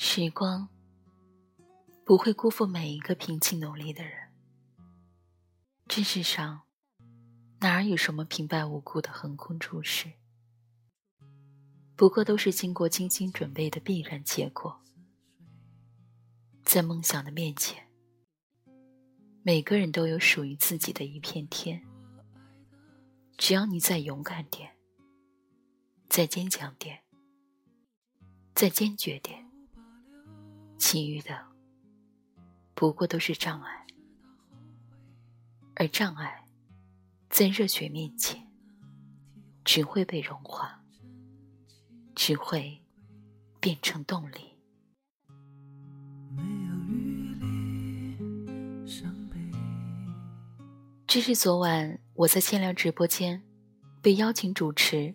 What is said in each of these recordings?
时光不会辜负每一个拼尽努力的人。这世上哪儿有什么平白无故的横空出世？不过都是经过精心准备的必然结果。在梦想的面前，每个人都有属于自己的一片天。只要你再勇敢点，再坚强点，再坚决点。其余的不过都是障碍，而障碍在热血面前只会被融化，只会变成动力。这是昨晚我在限量直播间被邀请主持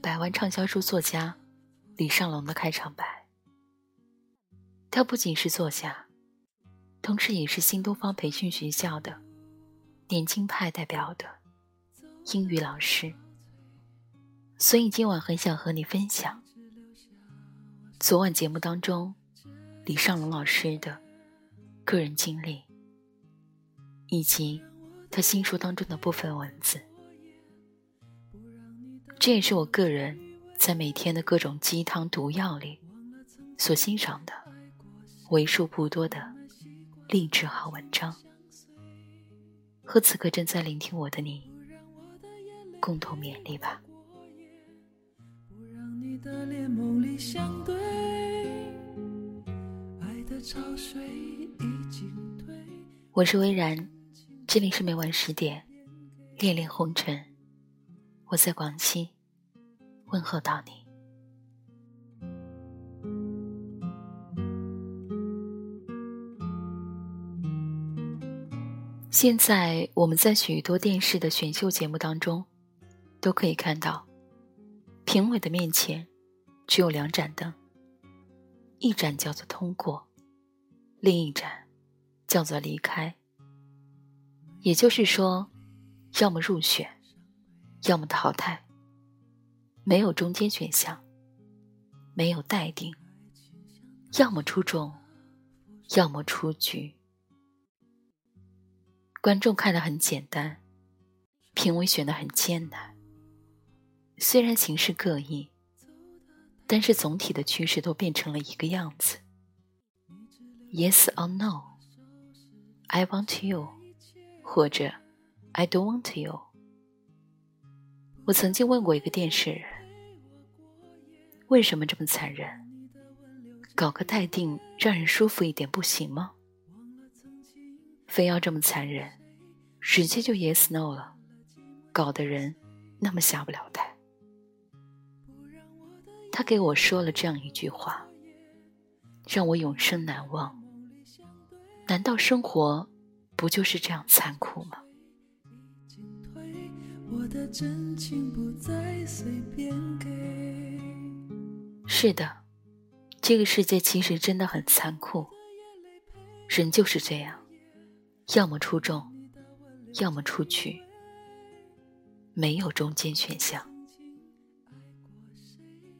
百万畅销书作家李尚龙的开场白。他不仅是作家，同时也是新东方培训学校的年轻派代表的英语老师，所以今晚很想和你分享昨晚节目当中李尚龙老师的个人经历，以及他新书当中的部分文字。这也是我个人在每天的各种鸡汤毒药里所欣赏的。为数不多的励志好文章，和此刻正在聆听我的你共同勉励吧。我是微然，这里是每晚十点，恋恋红尘，我在广西问候到你。现在我们在许多电视的选秀节目当中，都可以看到，评委的面前只有两盏灯，一盏叫做通过，另一盏叫做离开。也就是说，要么入选，要么淘汰，没有中间选项，没有待定，要么出众，要么出局。观众看得很简单，评委选的很艰难。虽然形式各异，但是总体的趋势都变成了一个样子：Yes or No，I want you，或者 I don't want you。我曾经问过一个电视人：为什么这么残忍？搞个待定，让人舒服一点不行吗？非要这么残忍，直接就 yes no 了，搞得人那么下不了台。他给我说了这样一句话，让我永生难忘。难道生活不就是这样残酷吗？是的，这个世界其实真的很残酷，人就是这样。要么出众，要么出局，没有中间选项。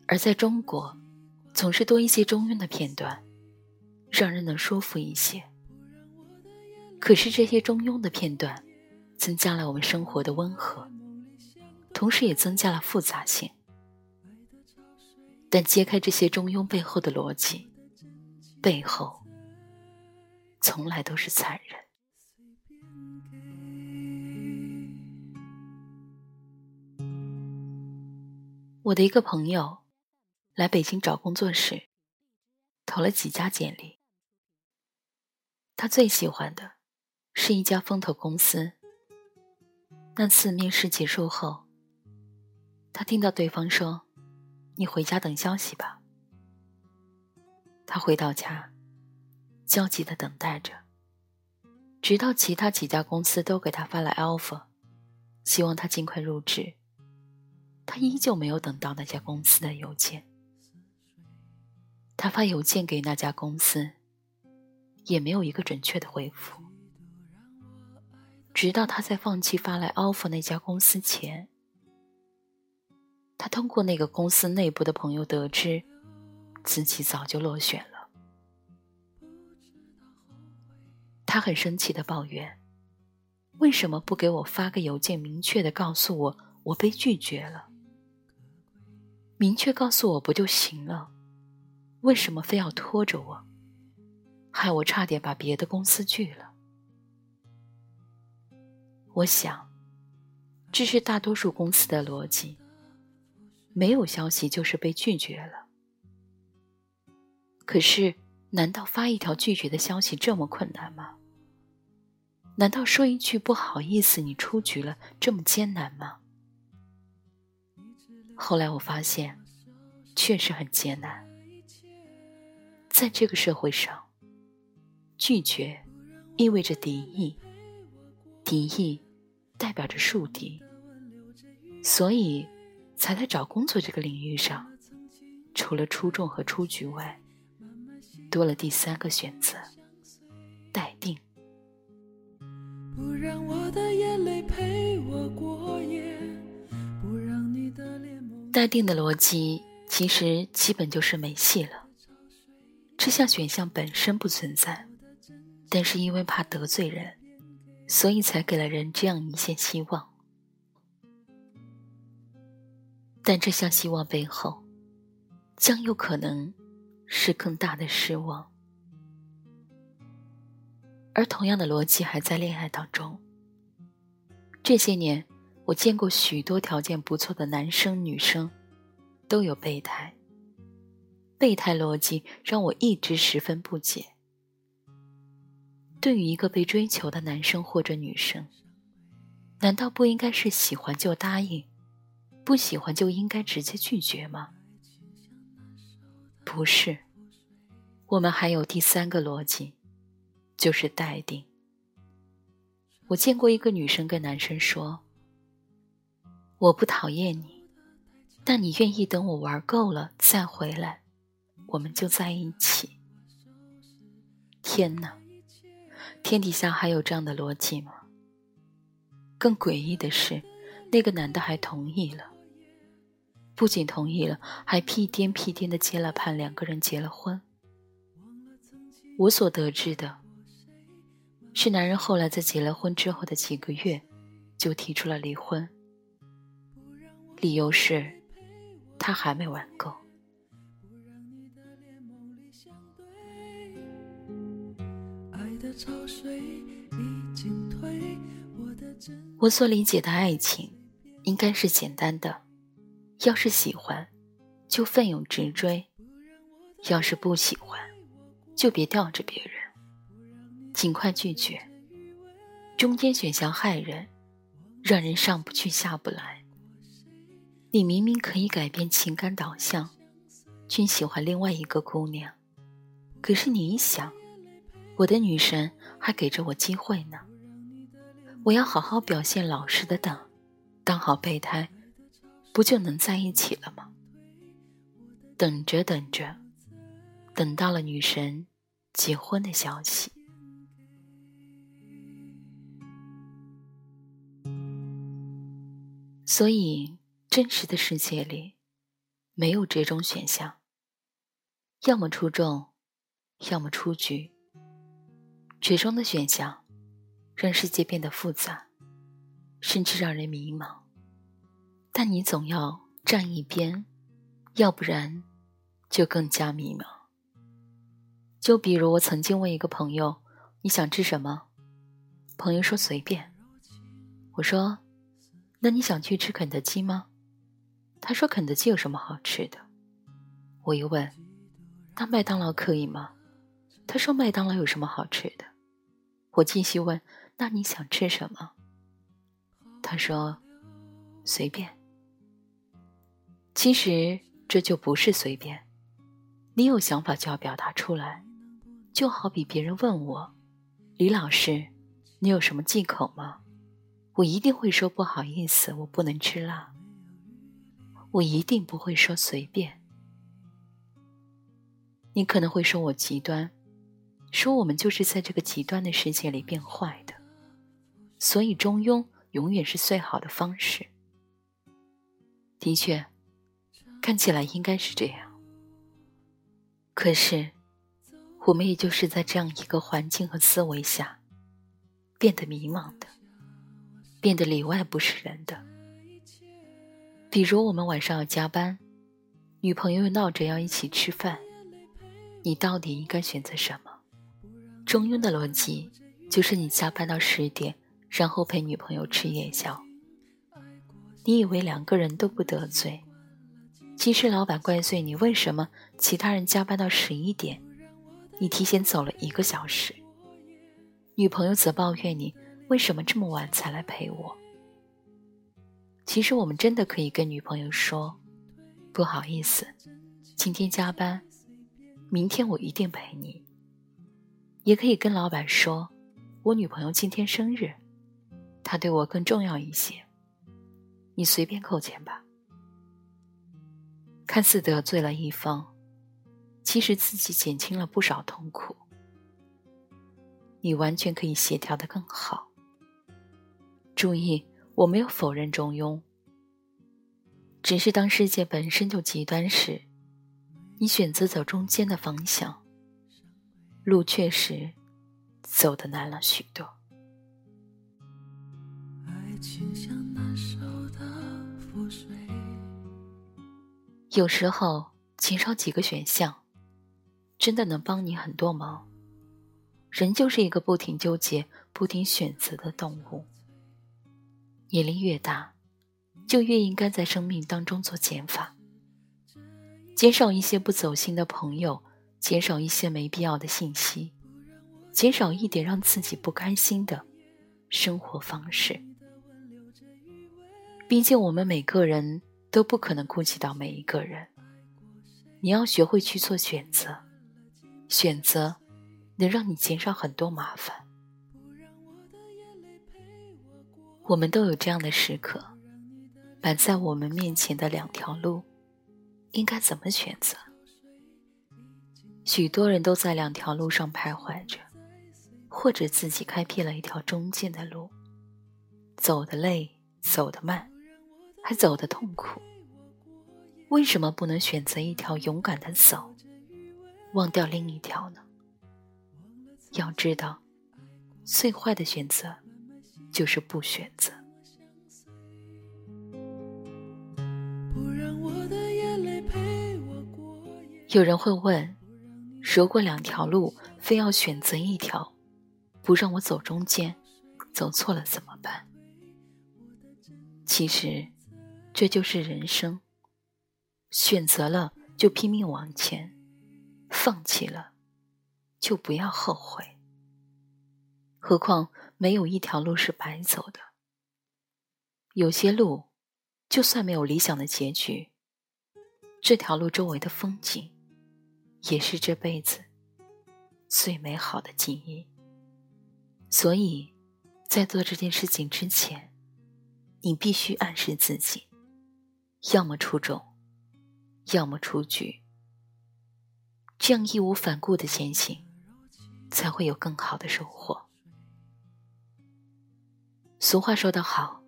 而在中国，总是多一些中庸的片段，让人能舒服一些。可是这些中庸的片段，增加了我们生活的温和，同时也增加了复杂性。但揭开这些中庸背后的逻辑，背后从来都是残忍。我的一个朋友来北京找工作时，投了几家简历。他最喜欢的是一家风投公司。那次面试结束后，他听到对方说：“你回家等消息吧。”他回到家，焦急的等待着，直到其他几家公司都给他发了 offer，希望他尽快入职。他依旧没有等到那家公司的邮件。他发邮件给那家公司也没有一个准确的回复。直到他在放弃发来 offer 那家公司前他通过那个公司内部的朋友得知自己早就落选了。他很生气的抱怨为什么不给我发个邮件明确的告诉我我被拒绝了明确告诉我不就行了？为什么非要拖着我，害我差点把别的公司拒了？”我想，这是大多数公司的逻辑。没有消息就是被拒绝了。可是，难道发一条拒绝的消息这么困难吗？难道说一句不好意思，你出局了这么艰难吗？后来我发现，确实很艰难。在这个社会上，拒绝意味着敌意，敌意代表着树敌，所以。才在找工作这个领域上，除了出众和出局外，多了第三个选择——待定。不让我的眼泪陪我过夜，不让你的脸待定的逻辑其实基本就是没戏了。这项选项本身不存在，但是因为怕得罪人，所以才给了人这样一线希望。但这项希望背后，将有可能是更大的失望。而同样的逻辑还在恋爱当中。这些年，我见过许多条件不错的男生女生，都有备胎。备胎逻辑让我一直十分不解。对于一个被追求的男生或者女生，难道不应该是喜欢就答应？不喜欢就应该直接拒绝吗？不是，我们还有第三个逻辑，就是待定。我见过一个女生跟男生说：“我不讨厌你，但你愿意等我玩够了再回来，我们就在一起。”天哪，天底下还有这样的逻辑吗？更诡异的是，那个男的还同意了。不仅同意了，还屁颠屁颠的接了盘，两个人结了婚。我所得知的是，男人后来在结了婚之后的几个月，就提出了离婚，理由是他还没玩够。我所理解的爱情，应该是简单的。要是喜欢，就奋勇直追；要是不喜欢，就别吊着别人，尽快拒绝。中间选项害人，让人上不去下不来。你明明可以改变情感导向，去喜欢另外一个姑娘，可是你一想，我的女神还给着我机会呢，我要好好表现，老实的等，当好备胎。不就能在一起了吗？等着等着，等到了女神结婚的消息。所以，真实的世界里没有这种选项，要么出众，要么出局。最终的选项让世界变得复杂，甚至让人迷茫。但你总要站一边，要不然就更加迷茫。就比如我曾经问一个朋友：“你想吃什么？”朋友说：“随便。”我说：“那你想去吃肯德基吗？”他说：“肯德基有什么好吃的？”我又问：“那麦当劳可以吗？”他说：“麦当劳有什么好吃的？”我继续问：“那你想吃什么？”他说：“随便。”其实这就不是随便，你有想法就要表达出来，就好比别人问我：“李老师，你有什么忌口吗？”我一定会说不好意思，我不能吃辣。我一定不会说随便。你可能会说我极端，说我们就是在这个极端的世界里变坏的，所以中庸永远是最好的方式。的确。看起来应该是这样，可是我们也就是在这样一个环境和思维下，变得迷茫的，变得里外不是人的。比如我们晚上要加班，女朋友又闹着要一起吃饭，你到底应该选择什么？中庸的逻辑就是你加班到十点，然后陪女朋友吃夜宵。你以为两个人都不得罪，其实老板怪罪你为什么其他人加班到十一点。你提前走了一个小时，女朋友则抱怨你为什么这么晚才来陪我。其实我们真的可以跟女朋友说：“不好意思，今天加班，明天我一定陪你。”也可以跟老板说：“我女朋友今天生日，她对我更重要一些，你随便扣钱吧。”看似得罪了一方。其实自己减轻了不少痛苦，你完全可以协调的更好。注意，我没有否认中庸，只是当世界本身就极端时，你选择走中间的方向，路确实走得难了许多。有时候，减少几个选项。真的能帮你很多忙。人就是一个不停纠结、不停选择的动物。年龄越大，就越应该在生命当中做减法，减少一些不走心的朋友，减少一些没必要的信息，减少一点让自己不甘心的生活方式。毕竟我们每个人都不可能顾及到每一个人，你要学会去做选择。选择能让你减少很多麻烦。我们都有这样的时刻，摆在我们面前的两条路，应该怎么选择？许多人都在两条路上徘徊着，或者自己开辟了一条中间的路，走得累，走得慢，还走得痛苦。为什么不能选择一条勇敢的走？忘掉另一条呢？要知道，最坏的选择就是不选择。有人会问：如果两条路非要选择一条，不让我走中间，走错了怎么办？其实，这就是人生。选择了就拼命往前。放弃了，就不要后悔。何况没有一条路是白走的。有些路，就算没有理想的结局，这条路周围的风景，也是这辈子最美好的记忆。所以，在做这件事情之前，你必须暗示自己：要么出众，要么出局。这样义无反顾的前行，才会有更好的收获。俗话说得好，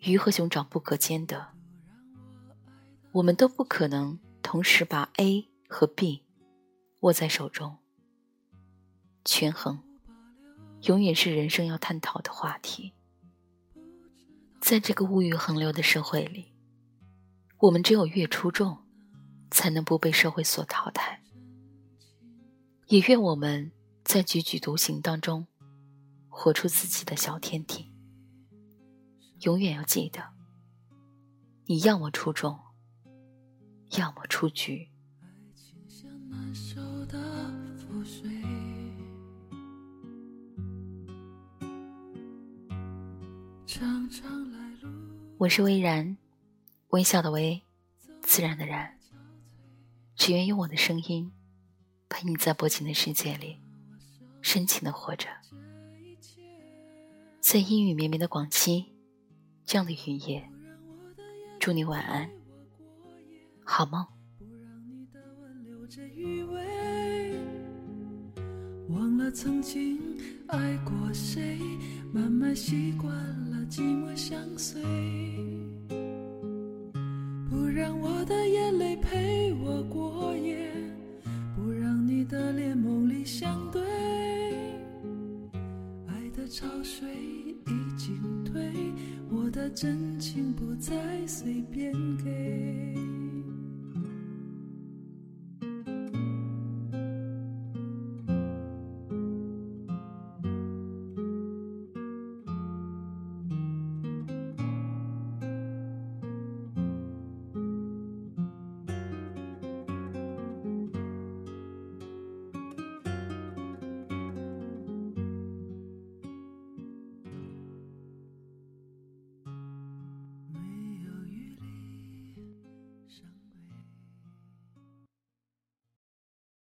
鱼和熊掌不可兼得。我们都不可能同时把 A 和 B 握在手中。权衡，永远是人生要探讨的话题。在这个物欲横流的社会里，我们只有越出众，才能不被社会所淘汰。也愿我们在踽踽独行当中，活出自己的小天地。永远要记得，你要么出众，要么出局。我是微然，微笑的微，自然的然。只愿用我的声音。陪你在薄情的世界里深情的活着，在阴雨绵绵的广西，这样的雨夜祝你晚安好梦。忘了曾经爱过谁慢慢习惯了寂寞相随。不让我的眼泪陪我过夜不让你的脸梦里相对。爱的潮水再随便。